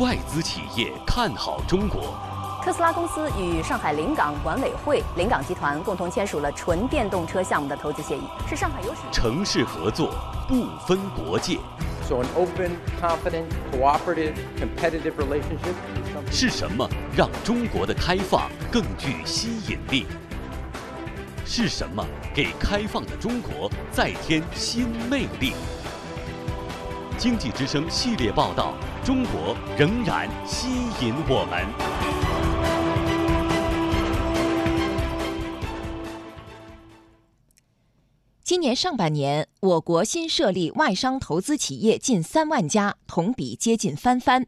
外资企业看好中国。特斯拉公司与上海临港管委会、临港集团共同签署了纯电动车项目的投资协议，是上海有史城市合作不分国界。So an open, confident, cooperative, competitive relationship. 是什么让中国的开放更具吸引力？是什么给开放的中国再添新魅力？经济之声系列报道：中国仍然吸引我们。今年上半年，我国新设立外商投资企业近三万家，同比接近翻番，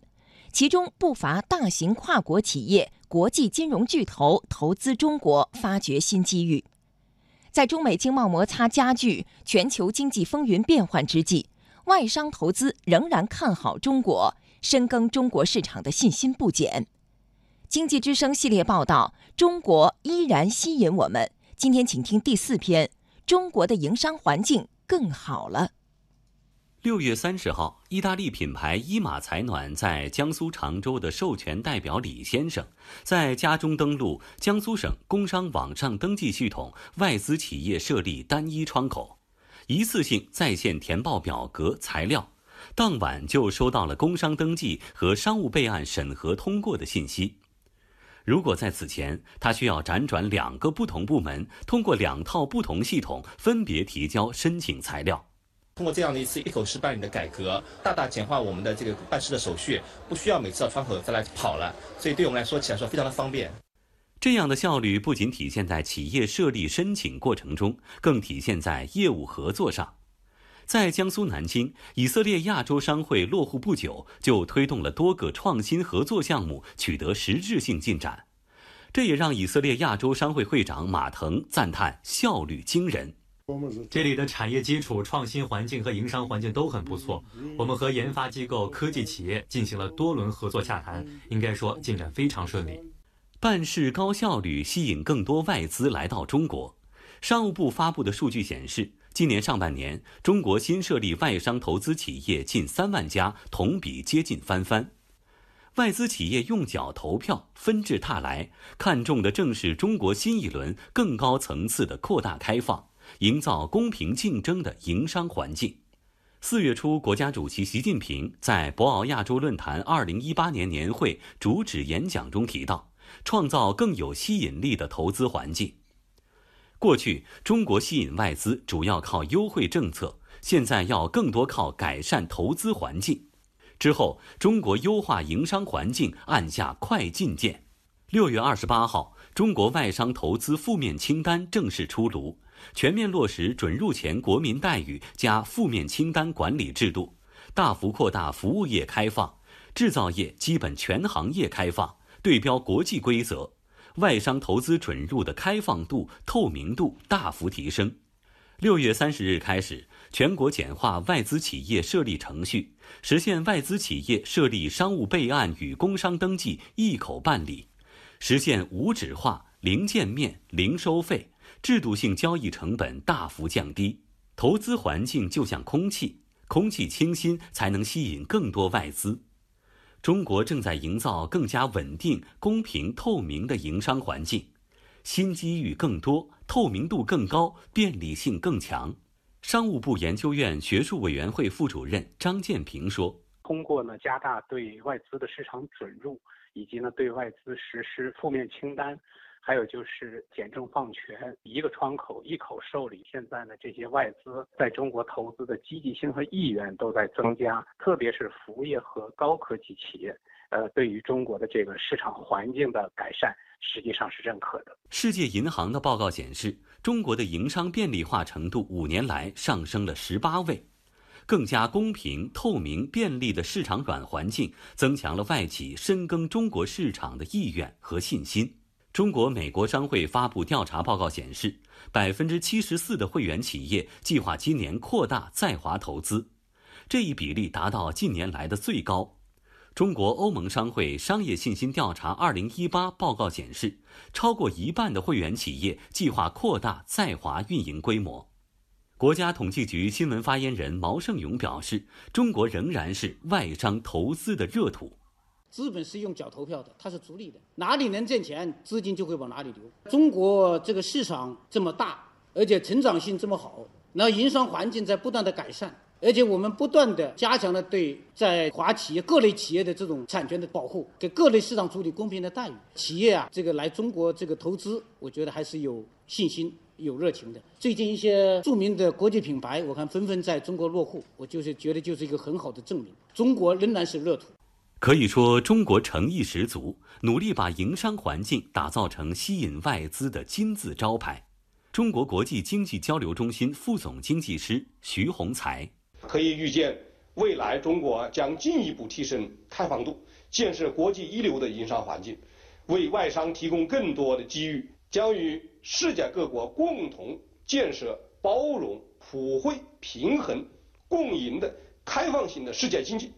其中不乏大型跨国企业、国际金融巨头投资中国，发掘新机遇。在中美经贸摩擦加剧、全球经济风云变幻之际，外商投资仍然看好中国，深耕中国市场的信心不减。经济之声系列报道：中国依然吸引我们。今天，请听第四篇。中国的营商环境更好了。六月三十号，意大利品牌伊玛采暖在江苏常州的授权代表李先生，在家中登录江苏省工商网上登记系统，外资企业设立单一窗口，一次性在线填报表格材料，当晚就收到了工商登记和商务备案审核通过的信息。如果在此前，他需要辗转两个不同部门，通过两套不同系统分别提交申请材料。通过这样的一次一口式办理的改革，大大简化我们的这个办事的手续，不需要每次到窗口再来跑了，所以对我们来说起来说非常的方便。这样的效率不仅体现在企业设立申请过程中，更体现在业务合作上。在江苏南京，以色列亚洲商会落户不久，就推动了多个创新合作项目，取得实质性进展。这也让以色列亚洲商会会长马腾赞叹效率惊人。这里的产业基础、创新环境和营商环境都很不错。我们和研发机构、科技企业进行了多轮合作洽谈，应该说进展非常顺利。办事高效率，吸引更多外资来到中国。商务部发布的数据显示。今年上半年，中国新设立外商投资企业近三万家，同比接近翻番。外资企业用脚投票，纷至沓来，看重的正是中国新一轮更高层次的扩大开放，营造公平竞争的营商环境。四月初，国家主席习近平在博鳌亚洲论坛二零一八年年会主旨演讲中提到，创造更有吸引力的投资环境。过去，中国吸引外资主要靠优惠政策，现在要更多靠改善投资环境。之后，中国优化营商环境按下快进键。六月二十八号，中国外商投资负面清单正式出炉，全面落实准入前国民待遇加负面清单管理制度，大幅扩大服务业开放，制造业基本全行业开放，对标国际规则。外商投资准入的开放度、透明度大幅提升。六月三十日开始，全国简化外资企业设立程序，实现外资企业设立商务备案与工商登记一口办理，实现无纸化、零见面、零收费，制度性交易成本大幅降低。投资环境就像空气，空气清新才能吸引更多外资。中国正在营造更加稳定、公平、透明的营商环境，新机遇更多，透明度更高，便利性更强。商务部研究院学术委员会副主任张建平说：“通过呢加大对外资的市场准入，以及呢对外资实施负面清单。”还有就是简政放权，一个窗口一口受理。现在呢，这些外资在中国投资的积极性和意愿都在增加，特别是服务业和高科技企业，呃，对于中国的这个市场环境的改善，实际上是认可的。世界银行的报告显示，中国的营商便利化程度五年来上升了十八位，更加公平、透明、便利的市场软环境，增强了外企深耕中国市场的意愿和信心。中国美国商会发布调查报告显示，百分之七十四的会员企业计划今年扩大在华投资，这一比例达到近年来的最高。中国欧盟商会商业信心调查二零一八报告显示，超过一半的会员企业计划扩大在华运营规模。国家统计局新闻发言人毛盛勇表示，中国仍然是外商投资的热土。资本是用脚投票的，它是逐利的，哪里能挣钱，资金就会往哪里流。中国这个市场这么大，而且成长性这么好，那营商环境在不断的改善，而且我们不断的加强了对在华企业各类企业的这种产权的保护，给各类市场主体公平的待遇。企业啊，这个来中国这个投资，我觉得还是有信心、有热情的。最近一些著名的国际品牌，我看纷纷在中国落户，我就是觉得就是一个很好的证明，中国仍然是热土。可以说，中国诚意十足，努力把营商环境打造成吸引外资的金字招牌。中国国际经济交流中心副总经济师徐洪才，可以预见，未来中国将进一步提升开放度，建设国际一流的营商环境，为外商提供更多的机遇，将与世界各国共同建设包容、普惠、平衡、共赢的开放型的世界经济。